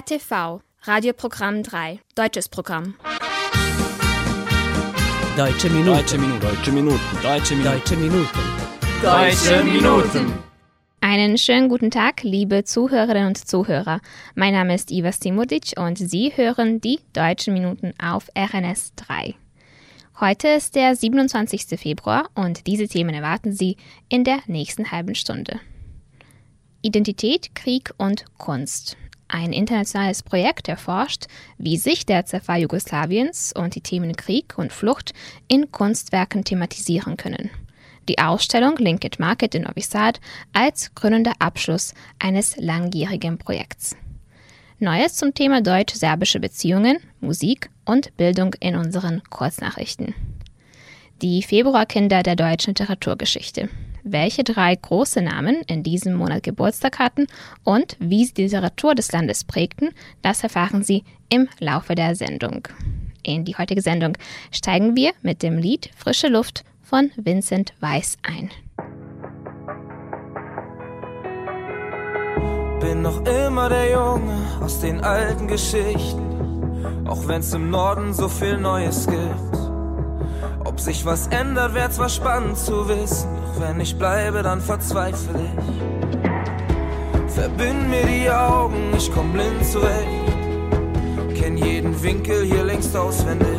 RTV, Radioprogramm 3, deutsches Programm. Deutsche Minuten. Deutsche Minuten. Deutsche Minuten. Deutsche Minuten. Deutsche Minuten. Deutsche Minuten. Einen schönen guten Tag, liebe Zuhörerinnen und Zuhörer. Mein Name ist Iva Stimudic und Sie hören die Deutschen Minuten auf RNS 3. Heute ist der 27. Februar und diese Themen erwarten Sie in der nächsten halben Stunde. Identität, Krieg und Kunst. Ein internationales Projekt erforscht, wie sich der Zerfall Jugoslawiens und die Themen Krieg und Flucht in Kunstwerken thematisieren können. Die Ausstellung Link It Market in Novi Sad als krönender Abschluss eines langjährigen Projekts. Neues zum Thema deutsch-serbische Beziehungen, Musik und Bildung in unseren Kurznachrichten. Die Februarkinder der deutschen Literaturgeschichte welche drei große Namen in diesem Monat Geburtstag hatten und wie sie die Literatur des Landes prägten, das erfahren Sie im Laufe der Sendung. In die heutige Sendung steigen wir mit dem Lied Frische Luft von Vincent Weiss ein. Bin noch immer der Junge aus den alten Geschichten, auch wenn's im Norden so viel Neues gibt. Ob sich was ändert, wär zwar spannend zu wissen, doch wenn ich bleibe, dann verzweifle ich. Verbind mir die Augen, ich komm blind zurecht. Kenn jeden Winkel hier längst auswendig.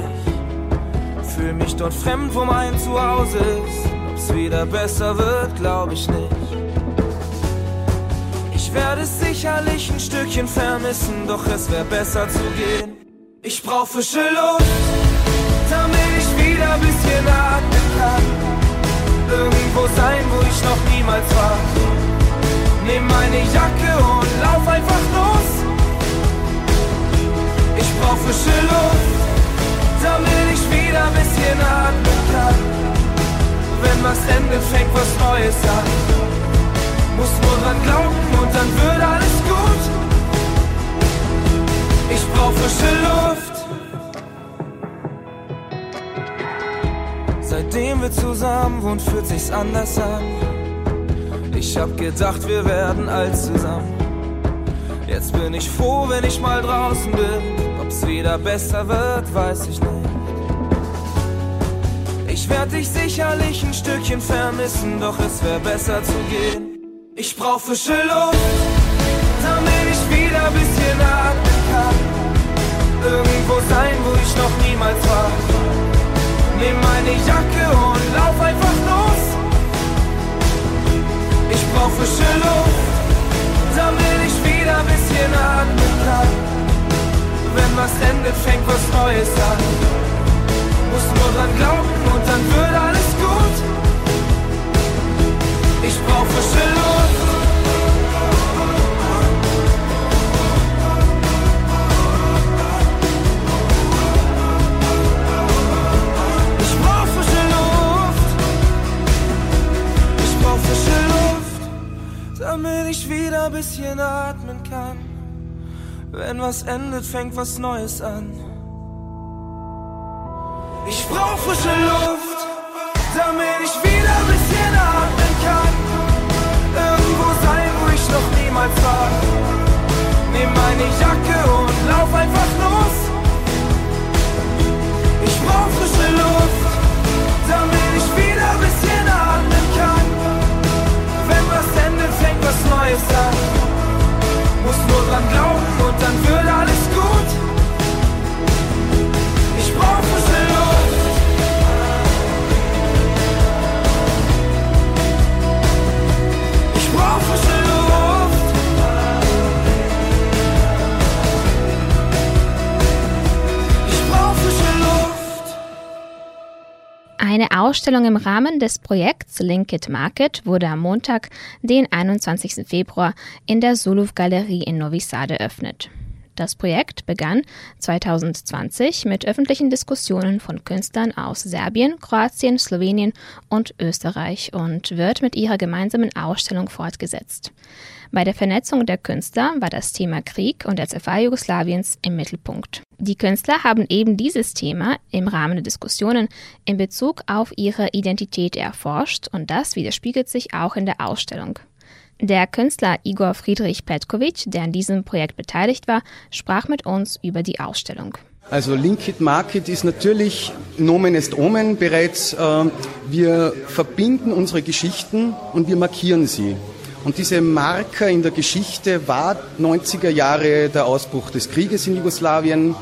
Fühl mich dort fremd, wo mein Zuhause ist. Ob's wieder besser wird, glaub ich nicht. Ich werde es sicherlich ein Stückchen vermissen, doch es wär besser zu gehen. Ich brauch frische Luft, damit wieder bisschen atmen kann. Irgendwo sein, wo ich noch niemals war. Nimm meine Jacke und lauf einfach los. Ich brauch frische Luft, damit ich wieder ein bisschen atmen kann. Wenn was endet, fängt was Neues an. Muss nur dran glauben und dann wird alles gut. Ich brauch frische Luft. Seitdem wir zusammen wohnen, fühlt sich's anders an. Ich hab gedacht, wir werden alt zusammen. Jetzt bin ich froh, wenn ich mal draußen bin. Ob's wieder besser wird, weiß ich nicht. Ich werd dich sicherlich ein Stückchen vermissen, doch es wär besser zu gehen. Ich brauch frische Luft, damit ich wieder bisschen atmen kann. Irgendwo sein, wo ich noch niemals Endet, fängt was Neues an. Ausstellung im Rahmen des Projekts Link It Market wurde am Montag, den 21. Februar, in der Suluv Galerie in Novi Sad eröffnet. Das Projekt begann 2020 mit öffentlichen Diskussionen von Künstlern aus Serbien, Kroatien, Slowenien und Österreich und wird mit ihrer gemeinsamen Ausstellung fortgesetzt. Bei der Vernetzung der Künstler war das Thema Krieg und der Zerfall Jugoslawiens im Mittelpunkt. Die Künstler haben eben dieses Thema im Rahmen der Diskussionen in Bezug auf ihre Identität erforscht und das widerspiegelt sich auch in der Ausstellung. Der Künstler Igor Friedrich Petkovic, der an diesem Projekt beteiligt war, sprach mit uns über die Ausstellung. Also Linkit Market ist natürlich Nomen est Omen bereits. Äh, wir verbinden unsere Geschichten und wir markieren sie. Und diese Marker in der Geschichte war 90er Jahre der Ausbruch des Krieges in Jugoslawien,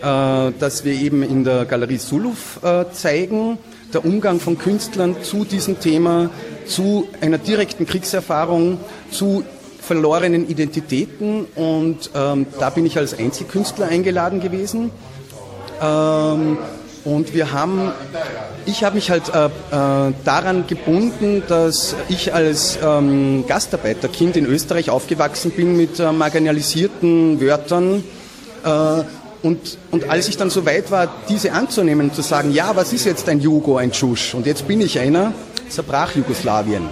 äh, dass wir eben in der Galerie Suluf äh, zeigen, der Umgang von Künstlern zu diesem Thema, zu einer direkten Kriegserfahrung, zu verlorenen Identitäten und ähm, da bin ich als Einzelkünstler eingeladen gewesen. Ähm, und wir haben, ich habe mich halt äh, äh, daran gebunden, dass ich als ähm, Gastarbeiterkind in Österreich aufgewachsen bin mit äh, marginalisierten Wörtern. Äh, und, und als ich dann so weit war, diese anzunehmen, zu sagen, ja, was ist jetzt ein Jugo, ein Tschusch? Und jetzt bin ich einer, zerbrach Jugoslawien.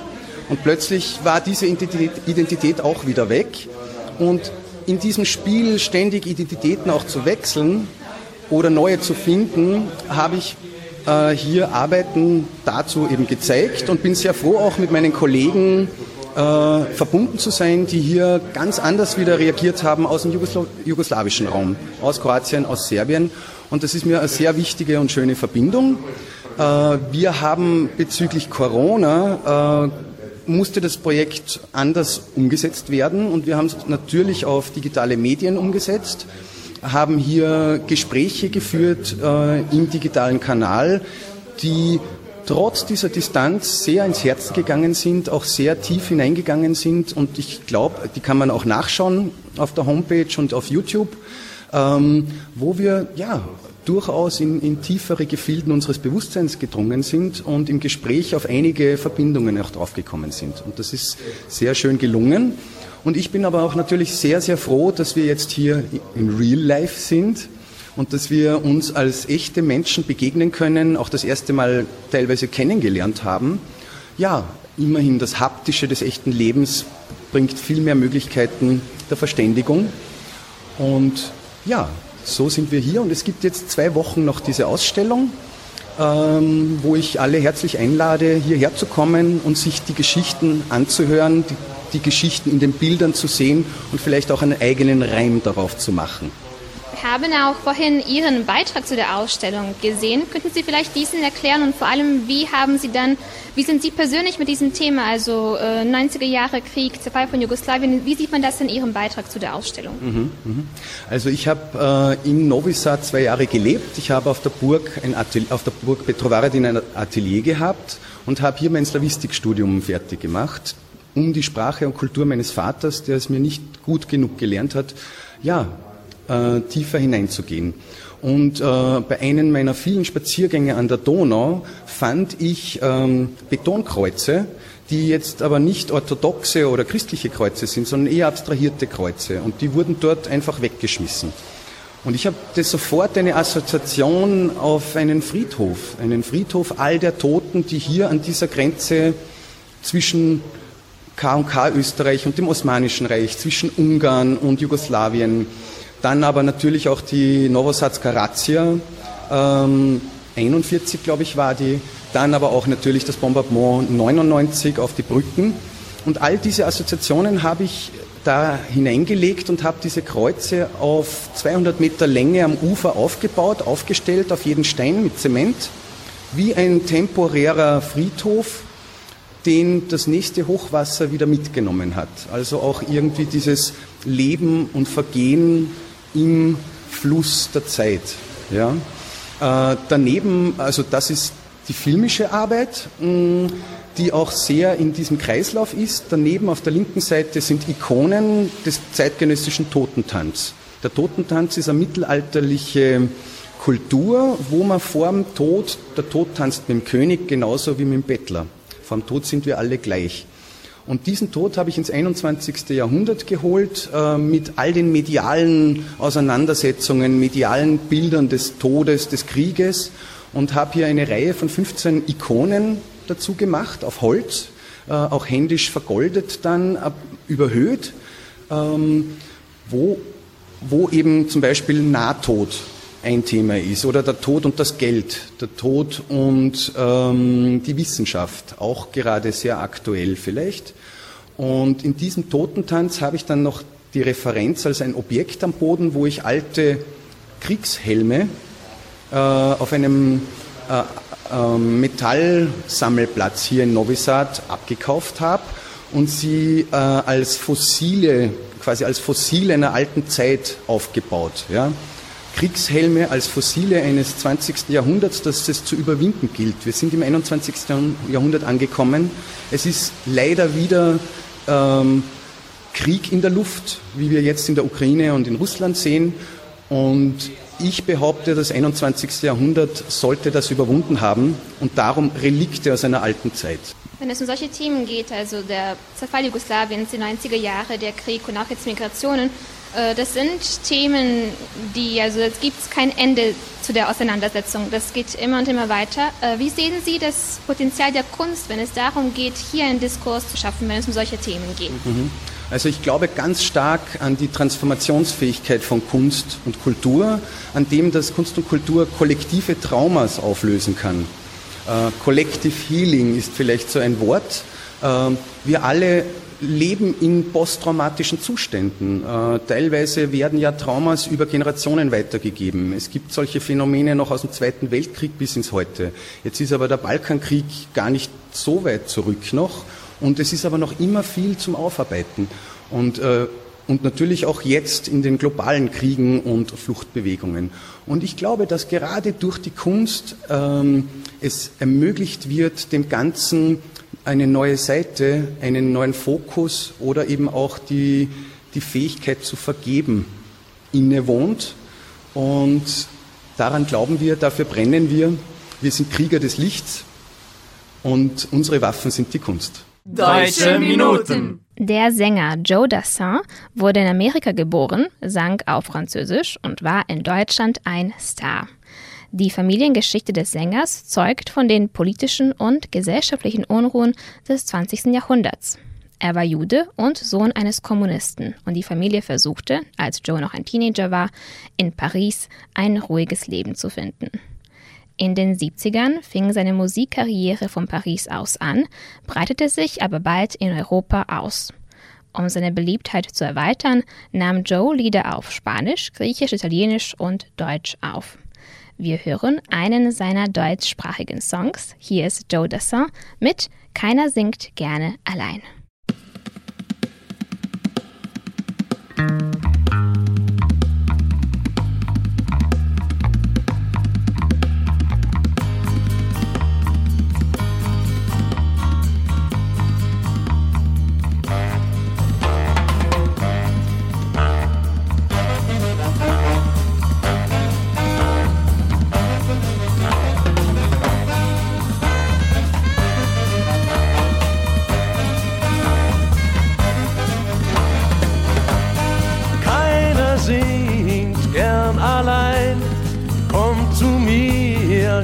Und plötzlich war diese Identität, auch wieder weg. Und in diesem Spiel ständig Identitäten auch zu wechseln, oder neue zu finden, habe ich äh, hier Arbeiten dazu eben gezeigt und bin sehr froh, auch mit meinen Kollegen äh, verbunden zu sein, die hier ganz anders wieder reagiert haben aus dem Jugosla jugoslawischen Raum, aus Kroatien, aus Serbien. Und das ist mir eine sehr wichtige und schöne Verbindung. Äh, wir haben bezüglich Corona äh, musste das Projekt anders umgesetzt werden und wir haben es natürlich auf digitale Medien umgesetzt haben hier Gespräche geführt äh, im digitalen Kanal, die trotz dieser Distanz sehr ins Herz gegangen sind, auch sehr tief hineingegangen sind. Und ich glaube, die kann man auch nachschauen auf der Homepage und auf YouTube, ähm, wo wir ja durchaus in, in tiefere Gefilden unseres Bewusstseins gedrungen sind und im Gespräch auf einige Verbindungen auch draufgekommen sind. Und das ist sehr schön gelungen. Und ich bin aber auch natürlich sehr, sehr froh, dass wir jetzt hier in Real Life sind und dass wir uns als echte Menschen begegnen können, auch das erste Mal teilweise kennengelernt haben. Ja, immerhin das Haptische des echten Lebens bringt viel mehr Möglichkeiten der Verständigung. Und ja, so sind wir hier und es gibt jetzt zwei Wochen noch diese Ausstellung, ähm, wo ich alle herzlich einlade, hierher zu kommen und sich die Geschichten anzuhören, die die Geschichten in den Bildern zu sehen und vielleicht auch einen eigenen Reim darauf zu machen. Haben auch vorhin Ihren Beitrag zu der Ausstellung gesehen. Könnten Sie vielleicht diesen erklären und vor allem, wie haben Sie dann, wie sind Sie persönlich mit diesem Thema, also äh, 90er Jahre Krieg, Zerfall von Jugoslawien, wie sieht man das in Ihrem Beitrag zu der Ausstellung? Mhm, mh. Also ich habe äh, in Novi Sad zwei Jahre gelebt. Ich habe auf der Burg ein Atelier, auf der Burg Petrovaradin ein Atelier gehabt und habe hier mein Slavistikstudium fertig gemacht um die Sprache und Kultur meines Vaters, der es mir nicht gut genug gelernt hat, ja, äh, tiefer hineinzugehen. Und äh, bei einem meiner vielen Spaziergänge an der Donau fand ich ähm, Betonkreuze, die jetzt aber nicht orthodoxe oder christliche Kreuze sind, sondern eher abstrahierte Kreuze. Und die wurden dort einfach weggeschmissen. Und ich habe sofort eine Assoziation auf einen Friedhof, einen Friedhof all der Toten, die hier an dieser Grenze zwischen K&K Österreich und dem Osmanischen Reich, zwischen Ungarn und Jugoslawien. Dann aber natürlich auch die Novosadska Razzia, ähm, 41 glaube ich war die. Dann aber auch natürlich das Bombardement 99 auf die Brücken. Und all diese Assoziationen habe ich da hineingelegt und habe diese Kreuze auf 200 Meter Länge am Ufer aufgebaut, aufgestellt auf jeden Stein mit Zement, wie ein temporärer Friedhof den das nächste Hochwasser wieder mitgenommen hat. Also auch irgendwie dieses Leben und Vergehen im Fluss der Zeit. Ja. Äh, daneben, also das ist die filmische Arbeit, mh, die auch sehr in diesem Kreislauf ist. Daneben auf der linken Seite sind Ikonen des zeitgenössischen Totentanz. Der Totentanz ist eine mittelalterliche Kultur, wo man vor dem Tod, der Tod tanzt mit dem König genauso wie mit dem Bettler. Vom Tod sind wir alle gleich. Und diesen Tod habe ich ins 21. Jahrhundert geholt äh, mit all den medialen Auseinandersetzungen, medialen Bildern des Todes, des Krieges und habe hier eine Reihe von 15 Ikonen dazu gemacht, auf Holz, äh, auch händisch vergoldet dann, äh, überhöht, ähm, wo, wo eben zum Beispiel Nahtod ein Thema ist oder der Tod und das Geld, der Tod und ähm, die Wissenschaft, auch gerade sehr aktuell vielleicht. Und in diesem Totentanz habe ich dann noch die Referenz als ein Objekt am Boden, wo ich alte Kriegshelme äh, auf einem äh, äh, Metallsammelplatz hier in Novi Sad abgekauft habe und sie äh, als fossile, quasi als Fossile einer alten Zeit aufgebaut. Ja? Kriegshelme als Fossile eines 20. Jahrhunderts, das es zu überwinden gilt. Wir sind im 21. Jahrhundert angekommen. Es ist leider wieder ähm, Krieg in der Luft, wie wir jetzt in der Ukraine und in Russland sehen. Und ich behaupte, das 21. Jahrhundert sollte das überwunden haben und darum Relikte aus einer alten Zeit. Wenn es um solche Themen geht, also der Zerfall Jugoslawiens, die 90er Jahre, der Krieg und auch jetzt Migrationen, das sind Themen, die, also es gibt kein Ende zu der Auseinandersetzung. Das geht immer und immer weiter. Äh, wie sehen Sie das Potenzial der Kunst, wenn es darum geht, hier einen Diskurs zu schaffen, wenn es um solche Themen geht? Mhm. Also ich glaube ganz stark an die Transformationsfähigkeit von Kunst und Kultur, an dem, dass Kunst und Kultur kollektive Traumas auflösen kann. Äh, Collective Healing ist vielleicht so ein Wort. Äh, wir alle leben in posttraumatischen Zuständen. Äh, teilweise werden ja Traumas über Generationen weitergegeben. Es gibt solche Phänomene noch aus dem Zweiten Weltkrieg bis ins Heute. Jetzt ist aber der Balkankrieg gar nicht so weit zurück noch und es ist aber noch immer viel zum Aufarbeiten. Und äh, und natürlich auch jetzt in den globalen Kriegen und Fluchtbewegungen. Und ich glaube, dass gerade durch die Kunst ähm, es ermöglicht wird, dem Ganzen eine neue Seite, einen neuen Fokus oder eben auch die, die Fähigkeit zu vergeben innewohnt. Und daran glauben wir, dafür brennen wir. Wir sind Krieger des Lichts und unsere Waffen sind die Kunst. Deutsche Minuten. Der Sänger Joe Dassin wurde in Amerika geboren, sang auf Französisch und war in Deutschland ein Star. Die Familiengeschichte des Sängers zeugt von den politischen und gesellschaftlichen Unruhen des 20. Jahrhunderts. Er war Jude und Sohn eines Kommunisten und die Familie versuchte, als Joe noch ein Teenager war, in Paris ein ruhiges Leben zu finden. In den 70ern fing seine Musikkarriere von Paris aus an, breitete sich aber bald in Europa aus. Um seine Beliebtheit zu erweitern, nahm Joe Lieder auf Spanisch, Griechisch, Italienisch und Deutsch auf. Wir hören einen seiner deutschsprachigen Songs. Hier ist Joe Dassin mit Keiner singt gerne allein.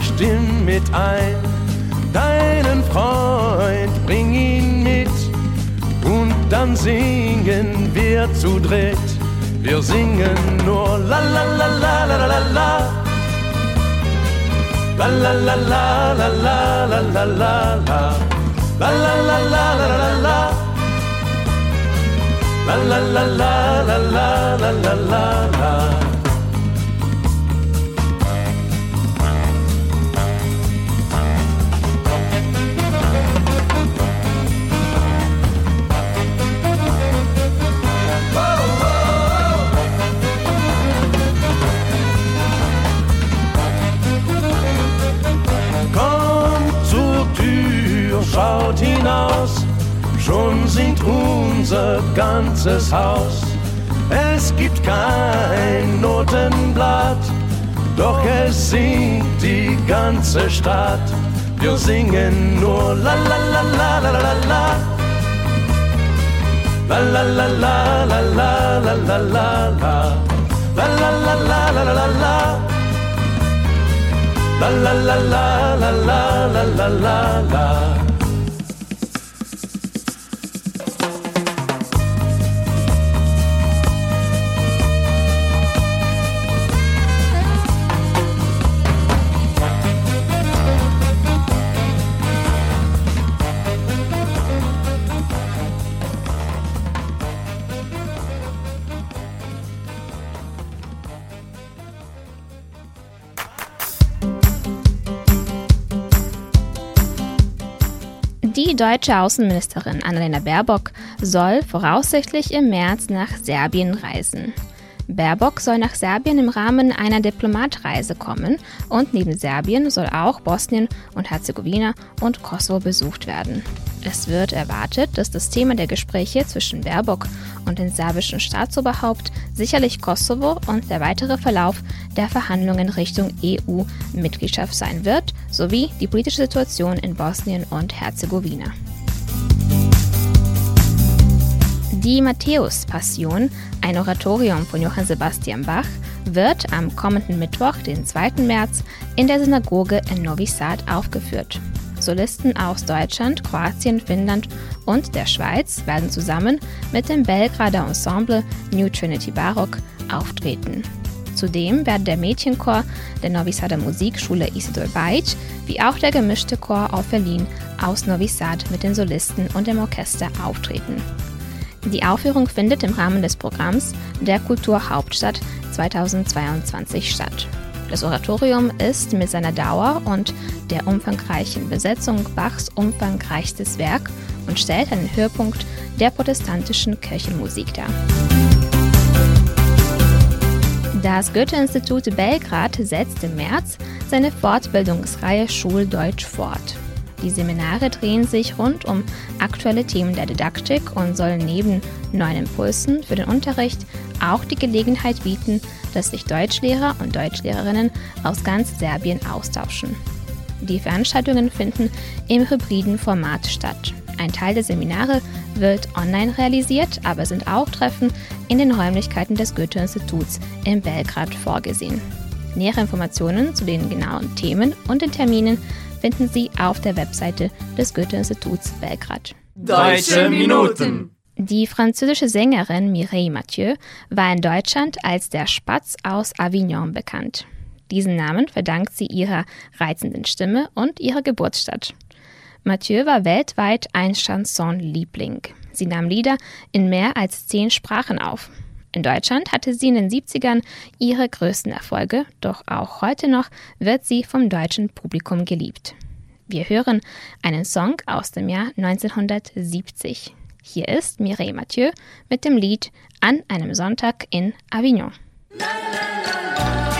Stimm mit ein. Deinen Freund, bring ihn mit und dann singen wir zu dritt. Wir singen nur la la la la la la la. La la la la la la la la la la. La la la la la la la. La la la la la la la la la la. Hinaus, schon singt unser ganzes Haus. Es gibt kein Notenblatt, doch es singt die ganze Stadt. Wir singen nur la la la la la la la. La la la la la la la la la la. La la la la la la la la. La la la la la la la la la la. Die deutsche Außenministerin Annalena Baerbock soll voraussichtlich im März nach Serbien reisen. Baerbock soll nach Serbien im Rahmen einer Diplomatreise kommen und neben Serbien soll auch Bosnien und Herzegowina und Kosovo besucht werden. Es wird erwartet, dass das Thema der Gespräche zwischen Baerbock und dem serbischen Staatsoberhaupt sicherlich Kosovo und der weitere Verlauf der Verhandlungen Richtung EU-Mitgliedschaft sein wird, sowie die politische Situation in Bosnien und Herzegowina. Die Matthäus-Passion, ein Oratorium von Johann Sebastian Bach, wird am kommenden Mittwoch, den 2. März, in der Synagoge in Novi Sad aufgeführt. Solisten aus Deutschland, Kroatien, Finnland und der Schweiz werden zusammen mit dem Belgrader Ensemble New Trinity Barock auftreten. Zudem werden der Mädchenchor der Novi Sader Musikschule Isidor Bajic wie auch der gemischte Chor auf Berlin aus Novi Sad mit den Solisten und dem Orchester auftreten. Die Aufführung findet im Rahmen des Programms der Kulturhauptstadt 2022 statt. Das Oratorium ist mit seiner Dauer und der umfangreichen Besetzung Bachs umfangreichstes Werk und stellt einen Höhepunkt der protestantischen Kirchenmusik dar. Das Goethe-Institut Belgrad setzt im März seine Fortbildungsreihe Schuldeutsch fort. Die Seminare drehen sich rund um aktuelle Themen der Didaktik und sollen neben neuen Impulsen für den Unterricht auch die Gelegenheit bieten, dass sich Deutschlehrer und Deutschlehrerinnen aus ganz Serbien austauschen. Die Veranstaltungen finden im hybriden Format statt. Ein Teil der Seminare wird online realisiert, aber sind auch Treffen in den Räumlichkeiten des Goethe-Instituts in Belgrad vorgesehen. Nähere Informationen zu den genauen Themen und den Terminen finden Sie auf der Webseite des Goethe-Instituts Belgrad. Deutsche Minuten. Die französische Sängerin Mireille Mathieu war in Deutschland als der Spatz aus Avignon bekannt. Diesen Namen verdankt sie ihrer reizenden Stimme und ihrer Geburtsstadt. Mathieu war weltweit ein Chanson-Liebling. Sie nahm Lieder in mehr als zehn Sprachen auf. In Deutschland hatte sie in den 70ern ihre größten Erfolge, doch auch heute noch wird sie vom deutschen Publikum geliebt. Wir hören einen Song aus dem Jahr 1970. Hier ist Mireille Mathieu mit dem Lied An einem Sonntag in Avignon. bon,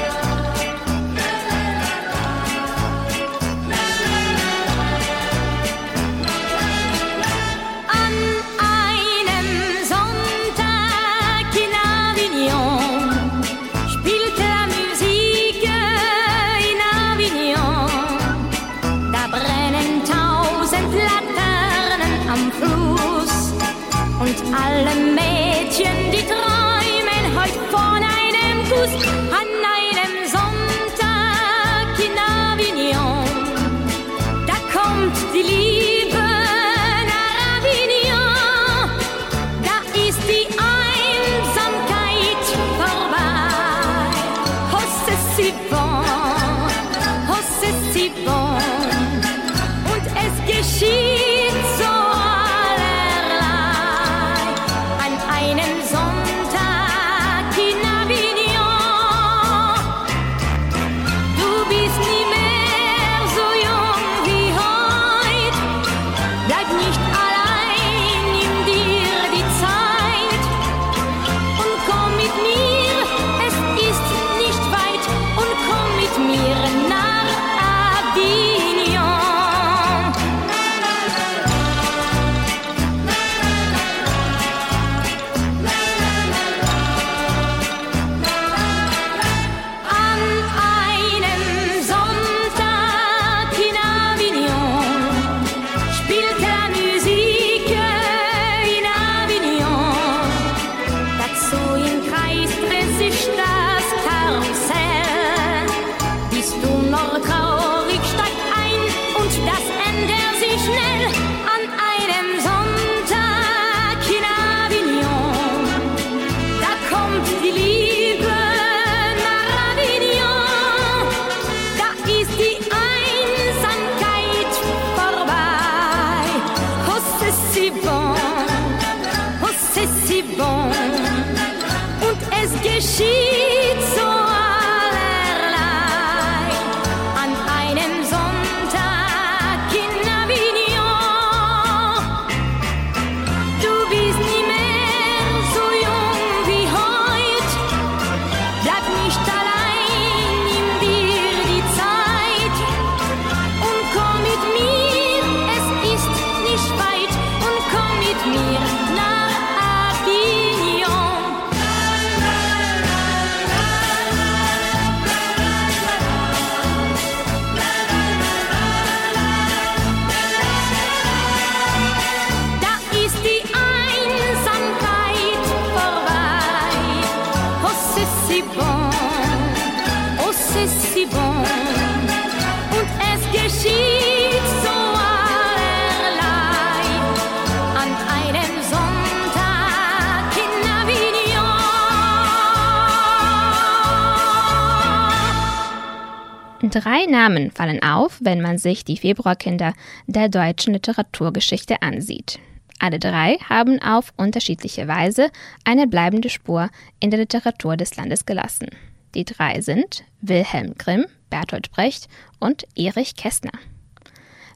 Drei Namen fallen auf, wenn man sich die Februarkinder der deutschen Literaturgeschichte ansieht. Alle drei haben auf unterschiedliche Weise eine bleibende Spur in der Literatur des Landes gelassen. Die drei sind Wilhelm Grimm, Bertolt Brecht und Erich Kästner.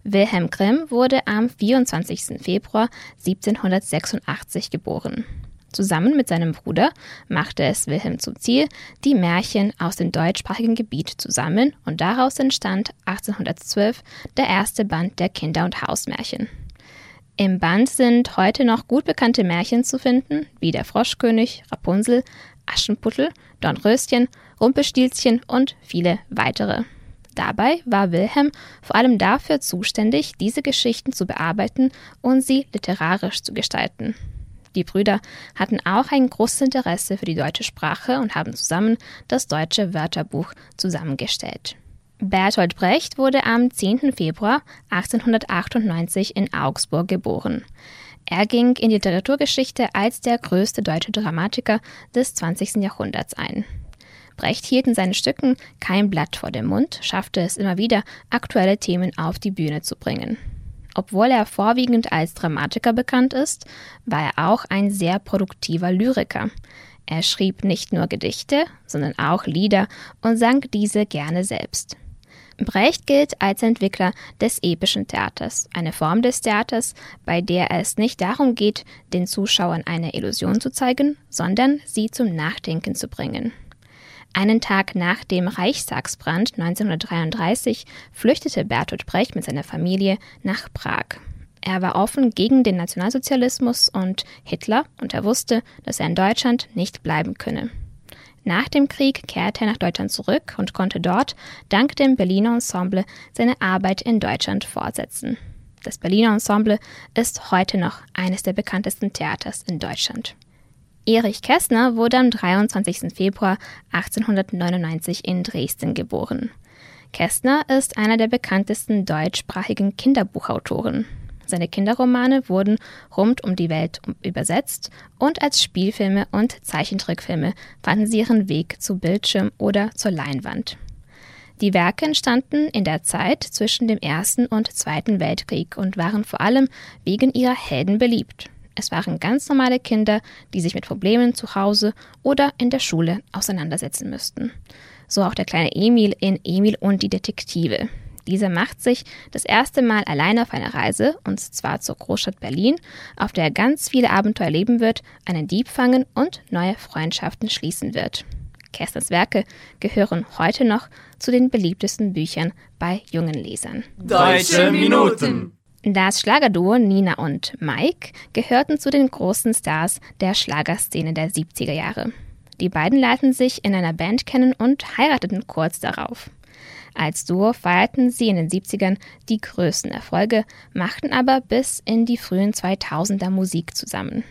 Wilhelm Grimm wurde am 24. Februar 1786 geboren. Zusammen mit seinem Bruder machte es Wilhelm zum Ziel, die Märchen aus dem deutschsprachigen Gebiet zu sammeln und daraus entstand 1812 der erste Band der Kinder- und Hausmärchen. Im Band sind heute noch gut bekannte Märchen zu finden, wie der Froschkönig, Rapunzel, Aschenputtel, Dornröschen, Rumpelstilzchen und viele weitere. Dabei war Wilhelm vor allem dafür zuständig, diese Geschichten zu bearbeiten und sie literarisch zu gestalten. Die Brüder hatten auch ein großes Interesse für die deutsche Sprache und haben zusammen das deutsche Wörterbuch zusammengestellt. Bertolt Brecht wurde am 10. Februar 1898 in Augsburg geboren. Er ging in die Literaturgeschichte als der größte deutsche Dramatiker des 20. Jahrhunderts ein. Brecht hielt in seinen Stücken kein Blatt vor dem Mund, schaffte es immer wieder, aktuelle Themen auf die Bühne zu bringen. Obwohl er vorwiegend als Dramatiker bekannt ist, war er auch ein sehr produktiver Lyriker. Er schrieb nicht nur Gedichte, sondern auch Lieder und sang diese gerne selbst. Brecht gilt als Entwickler des epischen Theaters, eine Form des Theaters, bei der es nicht darum geht, den Zuschauern eine Illusion zu zeigen, sondern sie zum Nachdenken zu bringen. Einen Tag nach dem Reichstagsbrand 1933 flüchtete Bertolt Brecht mit seiner Familie nach Prag. Er war offen gegen den Nationalsozialismus und Hitler und er wusste, dass er in Deutschland nicht bleiben könne. Nach dem Krieg kehrte er nach Deutschland zurück und konnte dort dank dem Berliner Ensemble seine Arbeit in Deutschland fortsetzen. Das Berliner Ensemble ist heute noch eines der bekanntesten Theaters in Deutschland. Erich Kästner wurde am 23. Februar 1899 in Dresden geboren. Kästner ist einer der bekanntesten deutschsprachigen Kinderbuchautoren. Seine Kinderromane wurden rund um die Welt übersetzt und als Spielfilme und Zeichentrickfilme fanden sie ihren Weg zu Bildschirm oder zur Leinwand. Die Werke entstanden in der Zeit zwischen dem Ersten und Zweiten Weltkrieg und waren vor allem wegen ihrer Helden beliebt. Es waren ganz normale Kinder, die sich mit Problemen zu Hause oder in der Schule auseinandersetzen müssten. So auch der kleine Emil in Emil und die Detektive. Dieser macht sich das erste Mal alleine auf eine Reise, und zwar zur Großstadt Berlin, auf der er ganz viele Abenteuer erleben wird, einen Dieb fangen und neue Freundschaften schließen wird. Kästners Werke gehören heute noch zu den beliebtesten Büchern bei jungen Lesern. Deutsche Minuten. Das Schlagerduo Nina und Mike gehörten zu den großen Stars der Schlagerszene der 70er Jahre. Die beiden lernten sich in einer Band kennen und heirateten kurz darauf. Als Duo feierten sie in den 70ern die größten Erfolge, machten aber bis in die frühen 2000er Musik zusammen.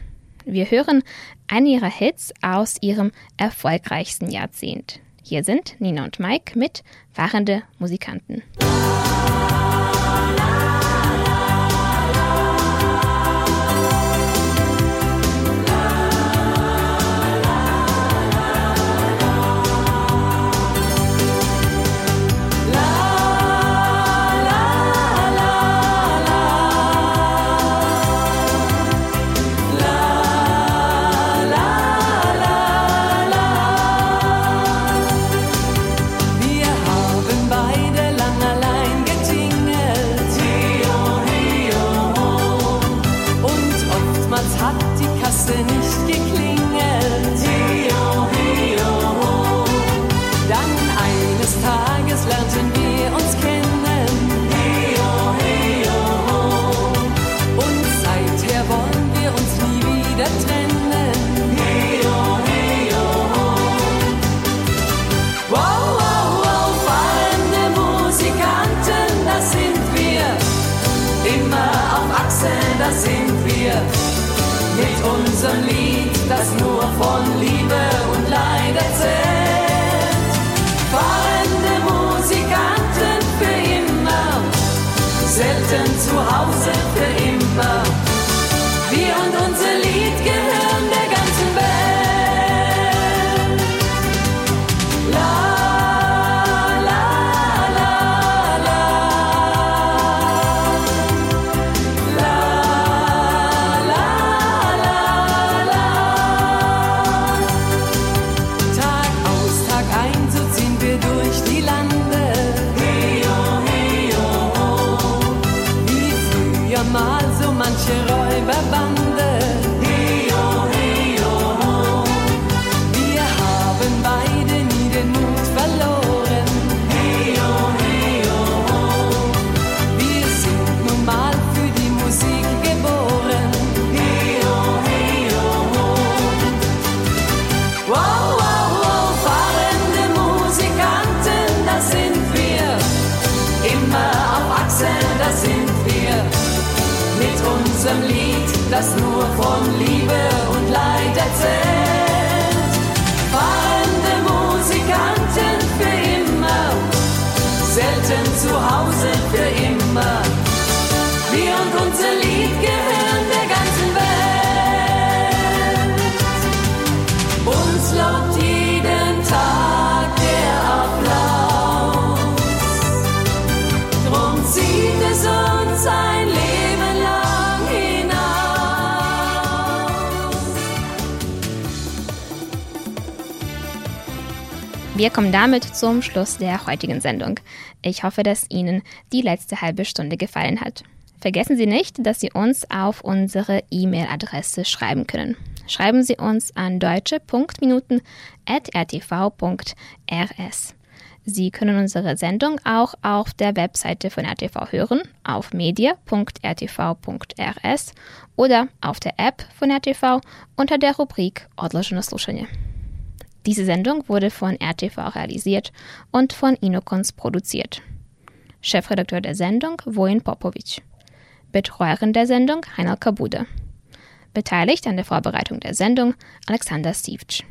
Wir hören einen ihrer Hits aus ihrem erfolgreichsten Jahrzehnt. Hier sind Nina und Mike mit Fahrende Musikanten. Wir das Wir kommen damit zum Schluss der heutigen Sendung. Ich hoffe, dass Ihnen die letzte halbe Stunde gefallen hat. Vergessen Sie nicht, dass Sie uns auf unsere E-Mail-Adresse schreiben können. Schreiben Sie uns an deutsche.minuten.rtv.rs. Sie können unsere Sendung auch auf der Webseite von RTV hören, auf media.rtv.rs oder auf der App von RTV unter der Rubrik Odloženo slušanje. Diese Sendung wurde von RTV realisiert und von Inokons produziert. Chefredakteur der Sendung Vojin Popovic. Betreuerin der Sendung Heinal Kabude. Beteiligt an der Vorbereitung der Sendung Alexander Sivc.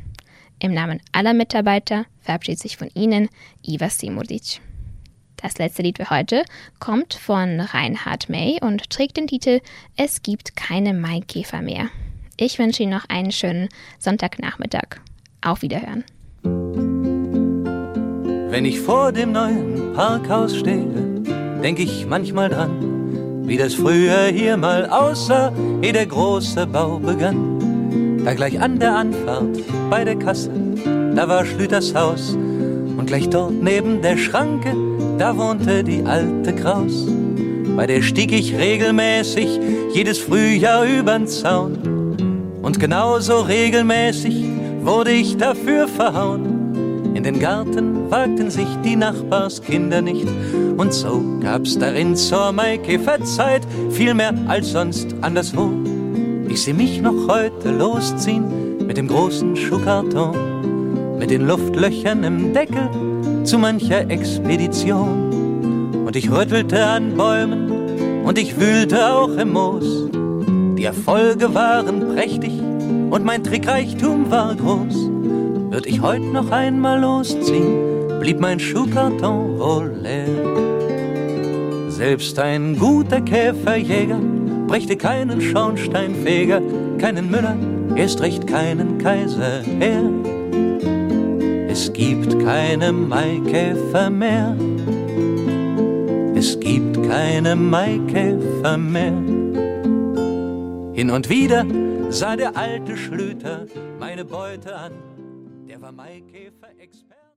Im Namen aller Mitarbeiter verabschiedet sich von Ihnen Iva Simurdic. Das letzte Lied für heute kommt von Reinhard May und trägt den Titel Es gibt keine Maikäfer mehr. Ich wünsche Ihnen noch einen schönen Sonntagnachmittag. Auf Wiederhören. Wenn ich vor dem neuen Parkhaus stehe, denk ich manchmal dran, wie das früher hier mal aussah, ehe der große Bau begann. Da gleich an der Anfahrt bei der Kasse, da war Schlüters Haus und gleich dort neben der Schranke, da wohnte die alte Kraus. Bei der stieg ich regelmäßig jedes Frühjahr übern Zaun und genauso regelmäßig wurde ich dafür verhauen. In den Garten wagten sich die Nachbarskinder nicht. Und so gab's darin zur Maikäferzeit viel mehr als sonst anderswo. Ich seh mich noch heute losziehen mit dem großen Schuhkarton, mit den Luftlöchern im Deckel zu mancher Expedition. Und ich rüttelte an Bäumen und ich wühlte auch im Moos. Die Erfolge waren prächtig und mein Trickreichtum war groß. Würd ich heut noch einmal losziehen, blieb mein Schuhkarton wohl leer. Selbst ein guter Käferjäger brächte keinen Schornsteinfeger, keinen Müller, erst recht keinen Kaiser her. Es gibt keine Maikäfer mehr. Es gibt keine Maikäfer mehr. Hin und wieder sah der alte Schlüter meine Beute an. Der war Maikäfer-Experte.